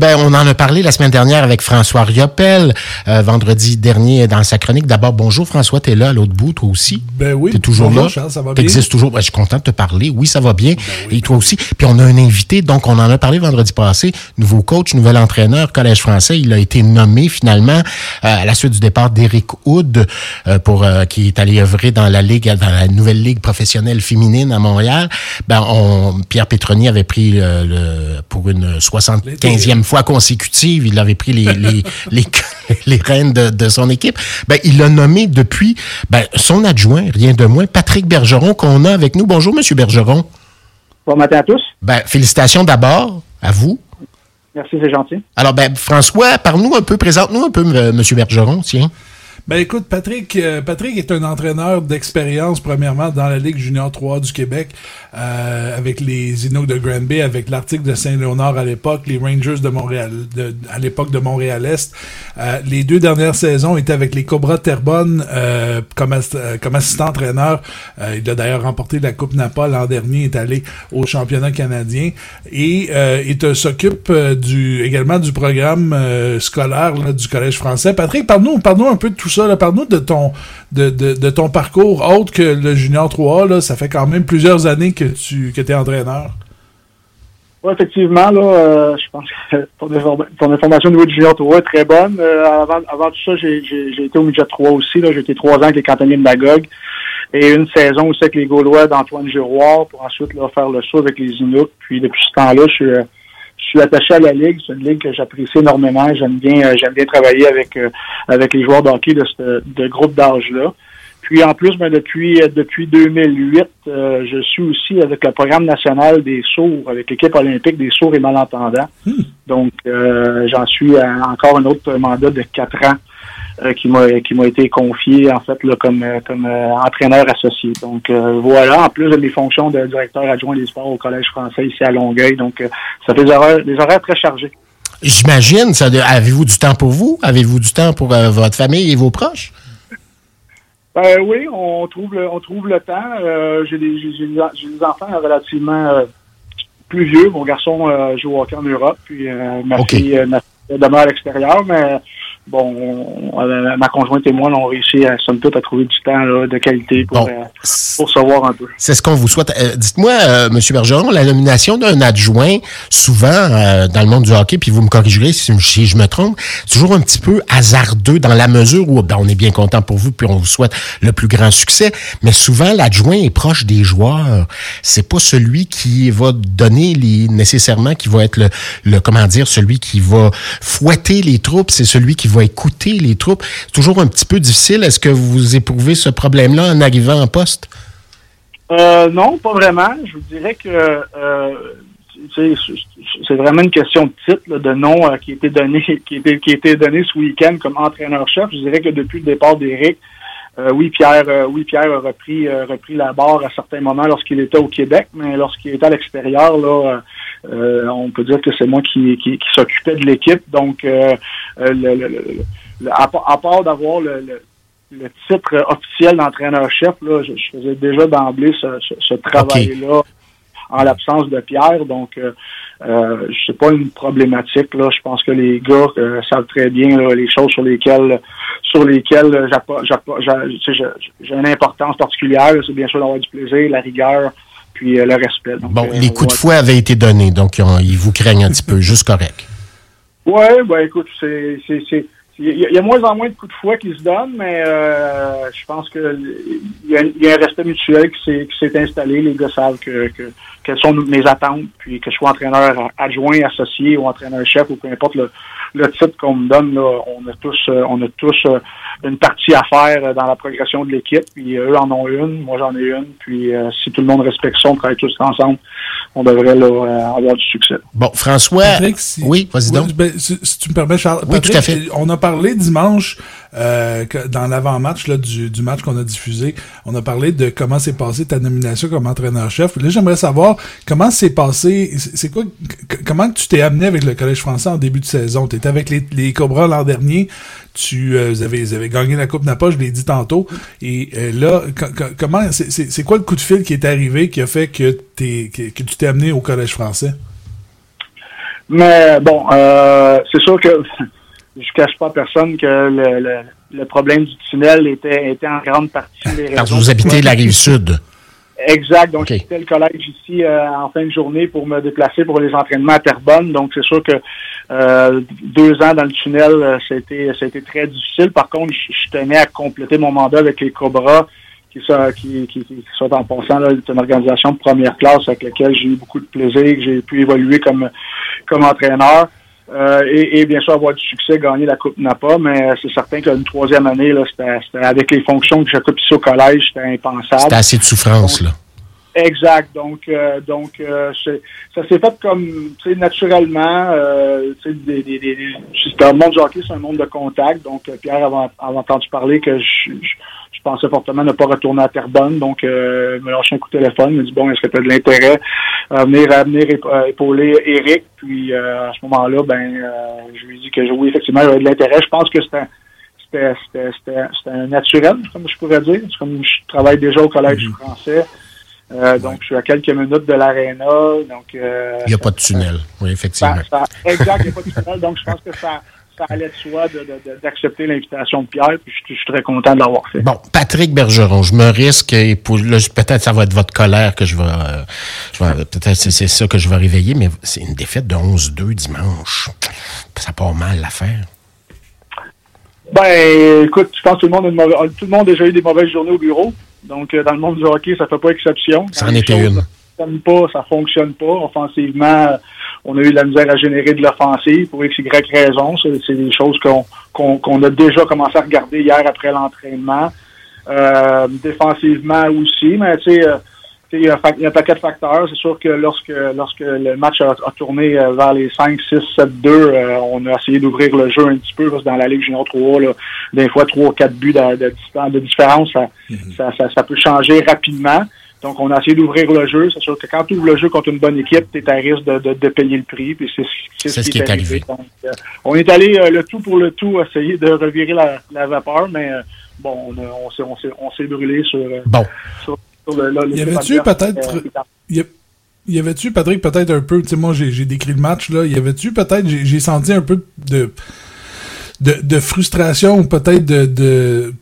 ben, on en a parlé la semaine dernière avec François Riopel, euh, vendredi dernier dans sa chronique. D'abord, bonjour François, tu es là à l'autre bout, toi aussi? Ben oui. Tu es toujours là? Charles, ça va bien? existes toujours? Ben, je suis content de te parler. Oui, ça va bien. Ben Et toi aussi. Puis on a un invité, donc on en a parlé vendredi passé. Nouveau coach, nouvel entraîneur, Collège français. Il a été nommé finalement euh, à la suite du départ d'Éric Houd, euh, pour, euh, qui est allé œuvrer dans la ligue, dans la nouvelle ligue professionnelle féminine à Montréal. Ben, on, Pierre Pétroni avait pris euh, le, pour une 75e fois consécutive, il avait pris les, les, les, les rênes de, de son équipe. Ben, il l'a nommé depuis ben, son adjoint, rien de moins, Patrick Bergeron, qu'on a avec nous. Bonjour, Monsieur Bergeron. Bon matin à tous. Ben, félicitations d'abord à vous. Merci, c'est gentil. Alors, ben, François, parle-nous un peu, présente-nous un peu, M. Monsieur Bergeron, tiens. Ben écoute, Patrick, euh, Patrick est un entraîneur d'expérience, premièrement, dans la Ligue junior 3 du Québec, euh, avec les Inuits de Granby, avec l'Arctique de Saint-Léonard à l'époque, les Rangers de Montréal, de, à l'époque de Montréal-Est. Euh, les deux dernières saisons étaient avec les Cobras Terrebonne euh, comme, euh, comme assistant-entraîneur. Il a d'ailleurs remporté la Coupe Napa l'an dernier, est allé au championnat canadien et il s'occupe du également du programme scolaire là, du Collège français. Patrick, parle-nous parle un peu de tout ça. Parle-nous de ton, de, de, de ton parcours autre que le Junior 3. Là. Ça fait quand même plusieurs années que tu que es entraîneur. Oui, effectivement, là, euh, je pense que ton, informa- ton information au niveau du junior 3 est très bonne. Euh, avant, avant tout ça, j'ai été au midget 3 aussi. J'ai été trois ans avec les cantonniers de Magog et une saison aussi avec les Gaulois d'Antoine Giroir pour ensuite faire le saut avec les Inuits. Puis depuis ce temps-là, je suis, euh, je suis attaché à la Ligue. C'est une ligue que j'apprécie énormément. J'aime bien, euh, j'aime bien travailler avec, euh, avec les joueurs de hockey de ce de groupe d'âge-là. Puis en plus, ben, depuis, euh, depuis 2008, euh, je suis aussi avec le programme national des sourds, avec l'équipe olympique des sourds et malentendants. Donc, euh, j'en suis à encore un autre mandat de quatre ans qui m'a qui m'a été confié en fait là, comme euh, comme euh, entraîneur associé. Donc euh, voilà, en plus de mes fonctions de directeur adjoint des sports au Collège français ici à Longueuil. Donc euh, ça fait des horaires, des horaires très chargés. J'imagine, ça, de- avez-vous du temps pour vous? Avez-vous du temps pour euh, votre famille et vos proches? Ben oui, on trouve le, on trouve le temps. Euh, j'ai des, des enfants relativement euh, plus vieux. Mon garçon euh, joue au hockey en Europe, puis euh, ma OK. fille euh, ma fille demeure à l'extérieur, mais bon, on- euh, ma conjointe et moi, on a réussi à somme toute à trouver du temps là, de qualité pour, Bon. euh, pour se voir un peu. C'est ce qu'on vous souhaite. Euh, Dites-moi, euh, M. Bergeron, la nomination d'un adjoint, souvent dans le monde du hockey, puis vous me corrigerez si, si je me trompe, c'est toujours un petit peu hasardeux dans la mesure où ben, on est bien content pour vous, puis on vous souhaite le plus grand succès. Mais souvent, l'adjoint est proche des joueurs. C'est pas celui qui va donner les nécessairement, qui va être le, le comment dire, celui qui va fouetter les troupes. C'est celui qui va écouter les troupes. C'est toujours un petit peu difficile. Est-ce que vous éprouvez ce problème-là en arrivant en poste? Euh, non, pas vraiment. Je vous dirais que euh, c'est vraiment une question de titre, de nom euh, qui a été donné, qui a été, qui a été donné ce week-end comme entraîneur-chef. Je dirais que depuis le départ d'Éric, euh, oui, Pierre, euh, oui, Pierre a repris, euh, repris la barre à certains moments lorsqu'il était au Québec, mais lorsqu'il était à l'extérieur, là, euh, on peut dire que c'est moi qui, qui, qui s'occupait de l'équipe. Donc, le, le- le- le- à, part- à part d'avoir le, le- le titre officiel d'entraîneur-chef, là, je, je faisais déjà d'emblée ce, ce, ce travail-là en l'absence de Pierre. Donc, euh, euh, c'est pas une problématique. Là. Je pense que les gars euh, savent très bien là, les choses sur lesquelles sur lesquelles j'ai une importance particulière. C'est bien sûr d'avoir du plaisir, la rigueur, puis euh, le respect. Donc, Bon, euh, les coups de fouet avaient été donnés, donc ils, ont- ils vous craignent un petit peu, juste correct. Ouais, ben écoute, c'est il y, a- il y a moins en moins de coups de fouet qui se donnent, mais euh, je pense que il y, a, il y a un respect mutuel qui s'est qui s'est installé. Les gars savent que, que quelles sont mes attentes, puis que je sois entraîneur adjoint, associé ou entraîneur-chef ou peu importe le, le titre qu'on me donne, là, on a tous euh, on a tous euh, une partie à faire euh, dans la progression de l'équipe. Puis eux en ont une, moi j'en ai une. Puis euh, si tout le monde respecte ça, on travaille tous ensemble, on devrait là, euh, avoir du succès. Bon, François. Patrick, si- Oui, vas-y donc. Oui, ben, si, si tu me permets, Charles. Oui, Patrick, tout à fait. On a parlé dimanche, euh, dans l'avant-match du, du match qu'on a diffusé, on a parlé de comment s'est passé ta nomination comme entraîneur-chef. Là, j'aimerais savoir comment s'est passé, c'est quoi, comment tu t'es amené avec le Collège français en début de saison? Tu étais avec les, les Cobras l'an dernier, tu euh, vous avez, gagné la Coupe Napa, je l'ai dit tantôt, et euh, là, co- co- comment, c'est- quoi le coup de fil qui est arrivé qui a fait que, que, que tu t'es amené au Collège français? Mais bon, euh, c'est sûr que je cache pas à personne que le, le, problème du tunnel était, était en grande partie les Parce que vous habitez la rive sud. Exact. Donc, okay. le collège ici euh, en fin de journée pour me déplacer pour les entraînements à Terrebonne. Donc, c'est sûr que euh, deux ans dans le tunnel, euh, c'était c'était très difficile. Par contre, je, tenais à compléter mon mandat avec les Cobras, qui sont, qui, qui, qui sont en passant là, une organisation de première classe avec laquelle j'ai eu beaucoup de plaisir, que j'ai pu évoluer comme comme entraîneur. Euh, et, et, bien sûr avoir du succès, gagner la Coupe Napa, mais c'est certain qu'une troisième année, là, c'était, avec les fonctions que j'occupe ici au collège, c'était impensable. C'était assez de souffrance, là. Exact. Donc, euh, donc euh, ça s'est fait comme, tu sais, naturellement. Euh, des, des, des, le monde du hockey, c'est un monde de contact. Donc, Pierre avait, entendu parler que je, je, pensais fortement ne pas retourner à Terrebonne. Donc, euh, il me lâché un coup de téléphone. Il me dit, bon, est-ce que tu as de l'intérêt à venir, à venir épauler Eric? Puis, à ce moment-là, ben, je lui ai dit que oui, effectivement, j'avais de l'intérêt. Je pense que c'était c'était un naturel, comme je pourrais dire. C'est comme je travaille déjà au Collège mm-hmm. français. Euh, donc, je suis à quelques minutes de l'aréna. Donc, euh, il n'y a pas de tunnel, oui, effectivement. exact, il n'y a pas de tunnel. Donc, je pense que ça, ça allait de soi d'accepter l'invitation de Pierre, puis je, suis très content de l'avoir fait. Bon, Patrick Bergeron, je me risque, et peut-être ça va être votre colère que je vais, euh, peut-être c'est ça que je vais réveiller, mais c'est une défaite de 11-2 dimanche. Ça part mal l'affaire. Ben, écoute, je pense que tout le monde a, tout le monde a déjà eu des mauvaises journées au bureau. Donc, euh, dans le monde du hockey, ça fait pas exception. Ça en était une. Ça ne pas, ça fonctionne pas. Offensivement, on a eu de la misère à générer de l'offensive pour x, y raison. C'est des choses qu'on qu'on a déjà commencé à regarder hier après l'entraînement. Euh, défensivement aussi, mais tu sais, euh, il y, a un paquet de facteurs. C'est sûr que lorsque lorsque le match a, tourné euh, vers les 5, 6, 7, 2, on a essayé d'ouvrir le jeu un petit peu parce que dans la Ligue Junior 3, là, des fois 3 ou 4 buts de, de, de différence, mhm. ça, ça, ça, peut changer rapidement. Donc, on a essayé d'ouvrir le jeu. C'est sûr que quand tu ouvres le jeu contre une bonne équipe, tu es à risque de, de, de, payer le prix. Puis c'est ce, qui est arrivé. Donc, euh, on est allé euh, le tout pour le tout, essayer de revirer la, la vapeur, mais bon, on, on s'est brûlé sur, bon. sur y avait-tu peut-être. Euh, y avait-tu, Patrick, peut-être un peu, tu sais, moi j'ai décrit le match, là, y avait-tu peut-être, j'ai senti un peu de, de, de frustration ou peut-être de, de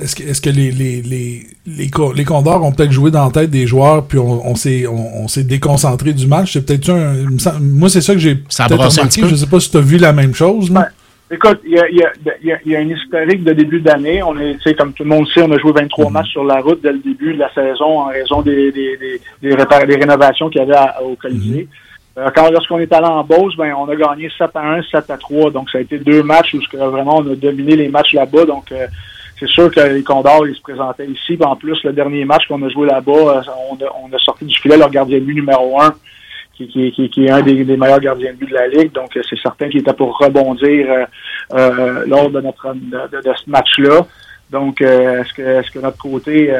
est-ce que, est-ce que les, les, les, les, les Condors ont peut-être joué dans la tête des joueurs puis on, on s'est on, s'est déconcentré du match? C'est peut-être un, moi c'est ça que j'ai peut-être remarqué, je sais pas si tu as vu la même chose. mais Écoute, il y a, y, a, y a, un historique de début d'année. On est, comme tout le monde sait, on a joué 23 mhm. matchs sur la route dès le début de la saison en raison des, des, des, des, des rénovations qu'il y avait au Colisée. Mhm. Quand lorsqu'on est allé en Beauce, ben on a gagné 7 à 1, 7 à 3. Donc ça a été deux matchs où vraiment on a dominé les matchs là-bas. Donc euh, c'est sûr que les Condors, ils se présentaient ici. En plus, le dernier match qu'on a joué là-bas, euh, on, a, sorti du filet leur gardien de but numéro 1 qui, qui, qui, est un des, meilleurs gardiens de but de la Ligue. Donc, euh, c'est certain qu'il était pour rebondir euh, euh, lors de notre de, ce match-là. Donc, est-ce que est-ce que notre côté,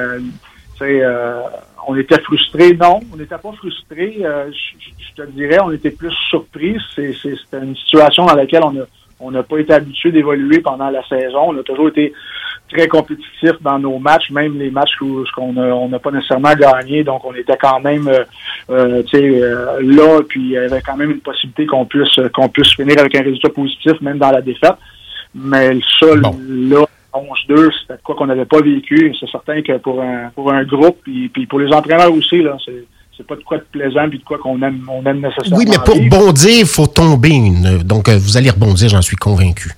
euh, on était frustré Non, on n'était pas frustré. Je, te dirais, on était plus surpris. C'est une situation dans laquelle on a on n'a pas été habitué d'évoluer pendant la saison. On a toujours été très compétitif dans nos matchs, même les matchs où qu'on on n'a pas nécessairement gagné. Donc, on était quand même euh, euh, euh, là, puis il y avait quand même une possibilité qu'on puisse qu'on puisse finir avec un résultat positif, même dans la défaite. Mais le seul là, 11-2, c'était quoi qu'on n'avait pas vécu. C'est certain que pour un pour un groupe, puis, puis pour les entraîneurs aussi, là, c'est c'est pas de quoi de plaisant puis de quoi qu'on aime, on aime nécessairement. Oui, mais pour bondir, il faut tomber. Donc, vous allez rebondir, j'en suis convaincu.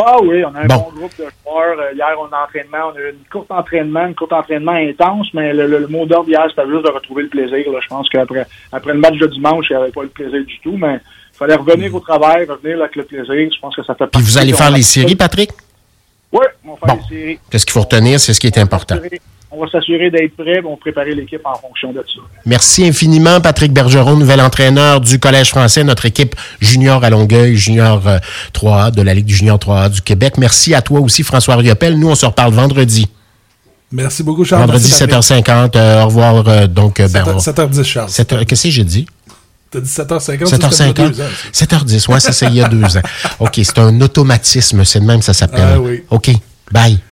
Ah oui, on a un bon, groupe de joueurs. Euh, hier, on a entraînement, on a eu une courte entraînement, une courte entraînement intense, mais le, mot d'ordre hier, c'était juste de retrouver le plaisir. Je pense qu'après après le match de dimanche, il n'y avait pas le plaisir du tout, mais il fallait revenir au travail, revenir avec le plaisir. Je pense que ça fait Puis vous allez faire les séries, Patrick? Oui, on va faire les séries. Qu'est-ce qu'il faut retenir? C'est ce qui est important on va s'assurer d'être prêt, on va préparer l'équipe en fonction de ça. Merci infiniment, Patrick Bergeron, nouvel entraîneur du Collège français, notre équipe junior à Longueuil, junior 3A euh, de la Ligue du junior 3A du Québec. Merci à toi aussi, François Riopel. Nous, on se reparle vendredi. Merci beaucoup, Charles. Vendredi, 7h50. Euh, au revoir, euh, donc. 7 ben, 7h10, Charles. Qu'est-ce que j'ai dit? T'as dit 7h50. 7h50. 7h10, ouais, c'est ça, il y a deux ans. OK, c'est un automatisme, c'est de même, ça s'appelle. Ah oui. OK, bye.